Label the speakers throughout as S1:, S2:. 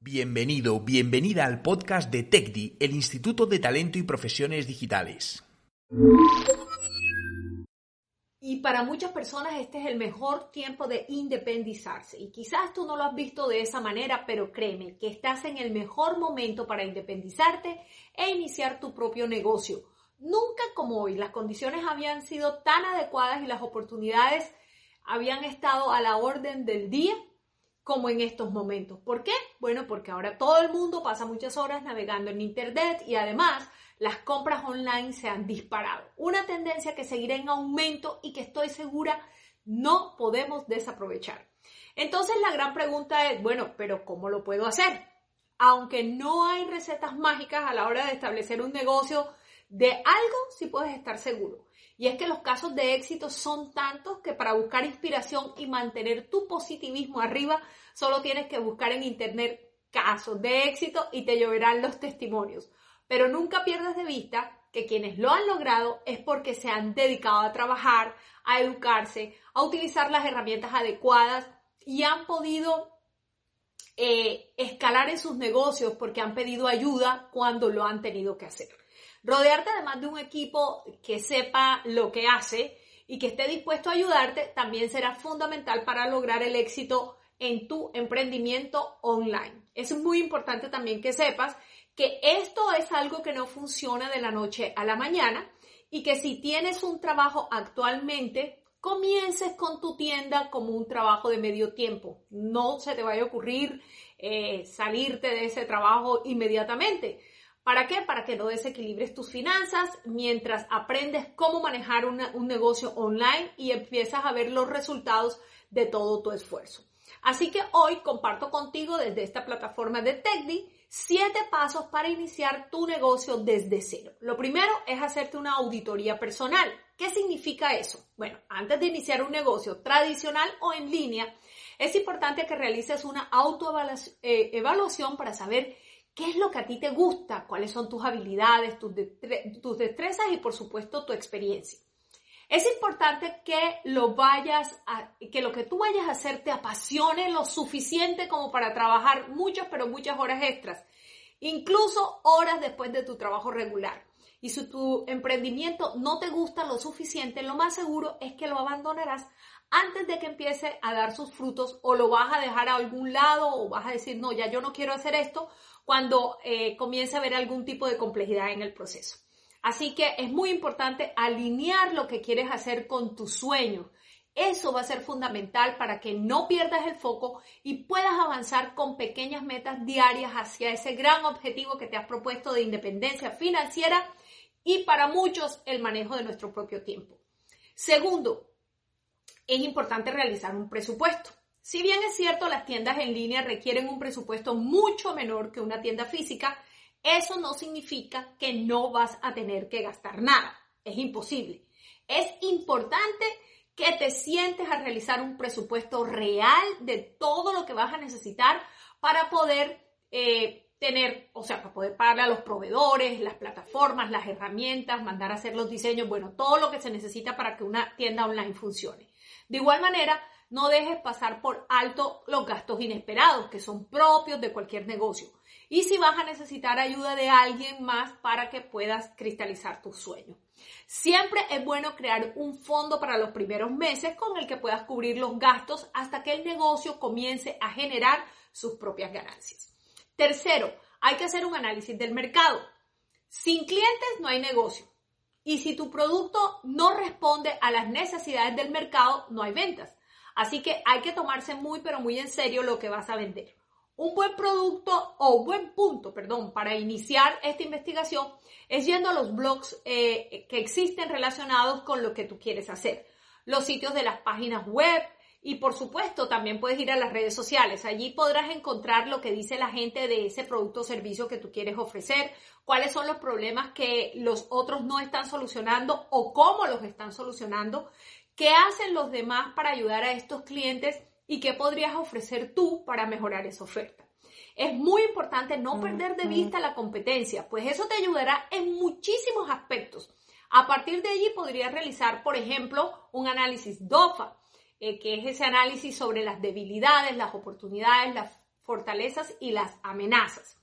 S1: Bienvenido, bienvenida al podcast de TechDi, el Instituto de Talento y Profesiones Digitales.
S2: Y para muchas personas este es el mejor tiempo de independizarse. Y quizás tú no lo has visto de esa manera, pero créeme que estás en el mejor momento para independizarte e iniciar tu propio negocio. Nunca como hoy las condiciones habían sido tan adecuadas y las oportunidades habían estado a la orden del día como en estos momentos. ¿Por qué? Bueno, porque ahora todo el mundo pasa muchas horas navegando en Internet y además las compras online se han disparado. Una tendencia que seguirá en aumento y que estoy segura no podemos desaprovechar. Entonces la gran pregunta es, bueno, pero ¿cómo lo puedo hacer? Aunque no hay recetas mágicas a la hora de establecer un negocio, de algo sí puedes estar seguro. Y es que los casos de éxito son tantos que para buscar inspiración y mantener tu positivismo arriba, solo tienes que buscar en internet casos de éxito y te lloverán los testimonios. Pero nunca pierdas de vista que quienes lo han logrado es porque se han dedicado a trabajar, a educarse, a utilizar las herramientas adecuadas y han podido eh, escalar en sus negocios porque han pedido ayuda cuando lo han tenido que hacer. Rodearte además de un equipo que sepa lo que hace y que esté dispuesto a ayudarte también será fundamental para lograr el éxito en tu emprendimiento online. Es muy importante también que sepas que esto es algo que no funciona de la noche a la mañana y que si tienes un trabajo actualmente, comiences con tu tienda como un trabajo de medio tiempo. No se te vaya a ocurrir eh, salirte de ese trabajo inmediatamente ¿Para qué? Para que no desequilibres tus finanzas mientras aprendes cómo manejar un negocio online y empiezas a ver los resultados de todo tu esfuerzo. Así que hoy comparto contigo desde esta plataforma de TechDi siete pasos para iniciar tu negocio desde cero. Lo primero es hacerte una auditoría personal. ¿Qué significa eso? Bueno, antes de iniciar un negocio tradicional o en línea, es importante que realices una autoevaluación para saber qué es lo que a ti te gusta, cuáles son tus habilidades, tus, destrezas y por supuesto tu experiencia. Es importante que lo vayas a, que lo que tú vayas a hacer te apasione lo suficiente como para trabajar muchas, pero muchas horas extras, incluso horas después de tu trabajo regular. Y si tu emprendimiento no te gusta lo suficiente, lo más seguro es que lo abandonarás antes de que empiece a dar sus frutos o lo vas a dejar a algún lado o vas a decir, no, ya yo no quiero hacer esto cuando eh, comience a haber algún tipo de complejidad en el proceso. Así que es muy importante alinear lo que quieres hacer con tu sueño. Eso va a ser fundamental para que no pierdas el foco y puedas avanzar con pequeñas metas diarias hacia ese gran objetivo que te has propuesto de independencia financiera y para muchos el manejo de nuestro propio tiempo. Segundo, es importante realizar un presupuesto. Si bien es cierto, las tiendas en línea requieren un presupuesto mucho menor que una tienda física, eso no significa que no vas a tener que gastar nada. Es imposible. Es importante que te sientes a realizar un presupuesto real de todo lo que vas a necesitar para poder eh, tener, o sea, para poder pagarle a los proveedores, las plataformas, las herramientas, mandar a hacer los diseños, bueno, todo lo que se necesita para que una tienda online funcione. De igual manera, no dejes pasar por alto los gastos inesperados, que son propios de cualquier negocio. Y si vas a necesitar ayuda de alguien más para que puedas cristalizar tus sueños. Siempre es bueno crear un fondo para los primeros meses con el que puedas cubrir los gastos hasta que el negocio comience a generar sus propias ganancias. Tercero, hay que hacer un análisis del mercado. Sin clientes no hay negocio. Y si tu producto no responde a las necesidades del mercado, no hay ventas. Así que hay que tomarse muy, pero muy en serio lo que vas a vender. Un buen producto o un buen punto, perdón, para iniciar esta investigación es yendo a los blogs eh, que existen relacionados con lo que tú quieres hacer. Los sitios de las páginas web Y por supuesto, también puedes ir a las redes sociales. Allí podrás encontrar lo que dice la gente de ese producto o servicio que tú quieres ofrecer, cuáles son los problemas que los otros no están solucionando o cómo los están solucionando, qué hacen los demás para ayudar a estos clientes y qué podrías ofrecer tú para mejorar esa oferta. Es muy importante no perder de vista la competencia, pues eso te ayudará en muchísimos aspectos. A partir de allí podrías realizar, por ejemplo, un análisis DOFA, eh, que es ese análisis sobre las debilidades, las oportunidades, las fortalezas y las amenazas.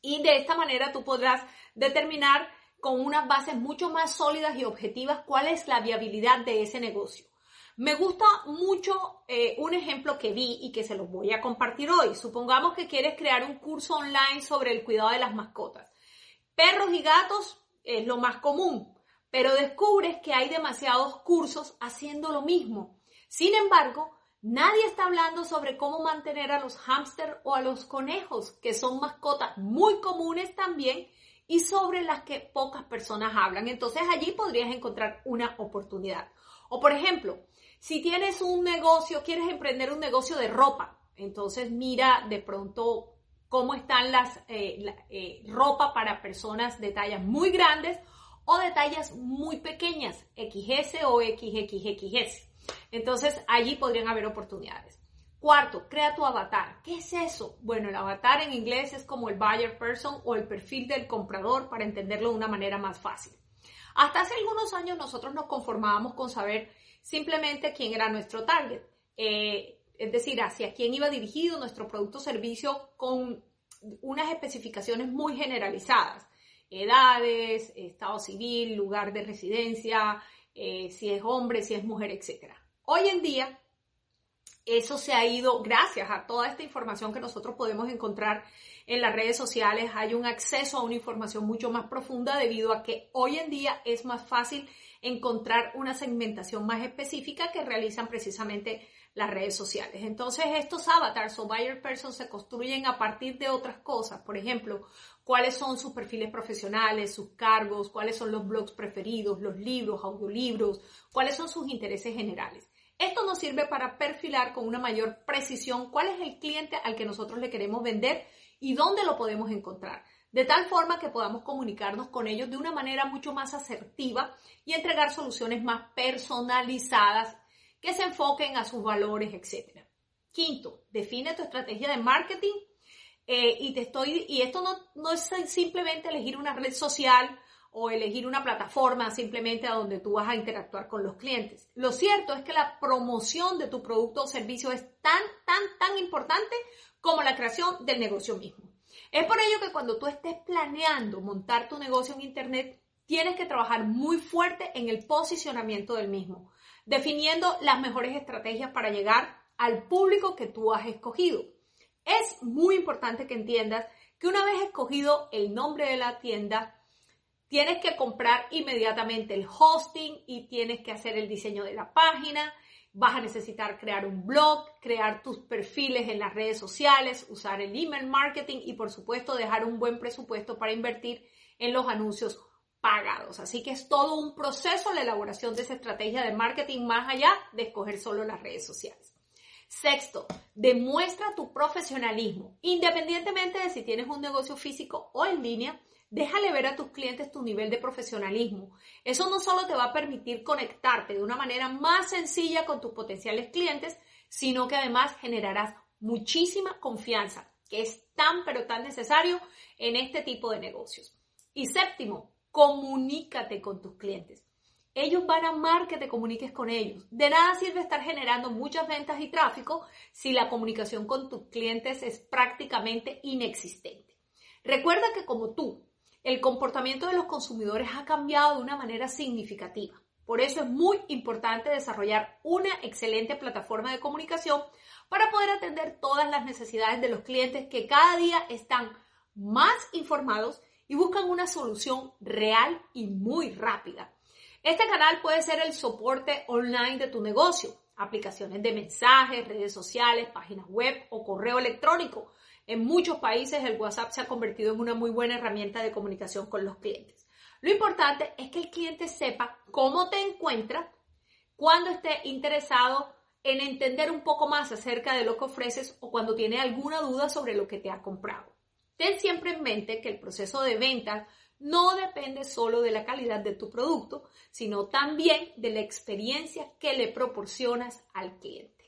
S2: Y de esta manera tú podrás determinar con unas bases mucho más sólidas y objetivas cuál es la viabilidad de ese negocio. Me gusta mucho eh, un ejemplo que vi y que se los voy a compartir hoy. Supongamos que quieres crear un curso online sobre el cuidado de las mascotas. Perros y gatos es lo más común, pero descubres que hay demasiados cursos haciendo lo mismo. Sin embargo, nadie está hablando sobre cómo mantener a los hámster o a los conejos, que son mascotas muy comunes también y sobre las que pocas personas hablan. Entonces allí podrías encontrar una oportunidad. O por ejemplo, si tienes un negocio, quieres emprender un negocio de ropa, entonces mira de pronto cómo están las eh, eh, ropa para personas de tallas muy grandes o de tallas muy pequeñas, XS o XXXS. Entonces, allí podrían haber oportunidades. Cuarto, crea tu avatar. ¿Qué es eso? Bueno, el avatar en inglés es como el buyer person o el perfil del comprador para entenderlo de una manera más fácil. Hasta hace algunos años nosotros nos conformábamos con saber simplemente quién era nuestro target, eh, es decir, hacia quién iba dirigido nuestro producto o servicio con unas especificaciones muy generalizadas, edades, estado civil, lugar de residencia, eh, si es hombre, si es mujer, etc. Hoy en día, eso se ha ido, gracias a toda esta información que nosotros podemos encontrar en las redes sociales, hay un acceso a una información mucho más profunda debido a que hoy en día es más fácil encontrar una segmentación más específica que realizan precisamente las redes sociales. Entonces, estos avatars o buyer persons se construyen a partir de otras cosas. Por ejemplo, cuáles son sus perfiles profesionales, sus cargos, cuáles son los blogs preferidos, los libros, audiolibros, cuáles son sus intereses generales. Esto nos sirve para perfilar con una mayor precisión cuál es el cliente al que nosotros le queremos vender y dónde lo podemos encontrar, de tal forma que podamos comunicarnos con ellos de una manera mucho más asertiva y entregar soluciones más personalizadas que se enfoquen a sus valores, etc. Quinto, define tu estrategia de marketing eh, y te estoy, y esto no, no es simplemente elegir una red social o elegir una plataforma simplemente a donde tú vas a interactuar con los clientes. Lo cierto es que la promoción de tu producto o servicio es tan, tan, tan importante como la creación del negocio mismo. Es por ello que cuando tú estés planeando montar tu negocio en Internet, tienes que trabajar muy fuerte en el posicionamiento del mismo definiendo las mejores estrategias para llegar al público que tú has escogido. Es muy importante que entiendas que una vez escogido el nombre de la tienda, tienes que comprar inmediatamente el hosting y tienes que hacer el diseño de la página. Vas a necesitar crear un blog, crear tus perfiles en las redes sociales, usar el email marketing y por supuesto dejar un buen presupuesto para invertir en los anuncios pagados. Así que es todo un proceso la elaboración de esa estrategia de marketing más allá de escoger solo las redes sociales. Sexto, demuestra tu profesionalismo. Independientemente de si tienes un negocio físico o en línea, déjale ver a tus clientes tu nivel de profesionalismo. Eso no solo te va a permitir conectarte de una manera más sencilla con tus potenciales clientes, sino que además generarás muchísima confianza, que es tan pero tan necesario en este tipo de negocios. Y séptimo, comunícate con tus clientes. Ellos van a amar que te comuniques con ellos. De nada sirve estar generando muchas ventas y tráfico si la comunicación con tus clientes es prácticamente inexistente. Recuerda que como tú, el comportamiento de los consumidores ha cambiado de una manera significativa. Por eso es muy importante desarrollar una excelente plataforma de comunicación para poder atender todas las necesidades de los clientes que cada día están más informados y buscan una solución real y muy rápida. Este canal puede ser el soporte online de tu negocio, aplicaciones de mensajes, redes sociales, páginas web o correo electrónico. En muchos países el WhatsApp se ha convertido en una muy buena herramienta de comunicación con los clientes. Lo importante es que el cliente sepa cómo te encuentra cuando esté interesado en entender un poco más acerca de lo que ofreces o cuando tiene alguna duda sobre lo que te ha comprado. Ten siempre en mente que el proceso de venta no depende solo de la calidad de tu producto, sino también de la experiencia que le proporcionas al cliente.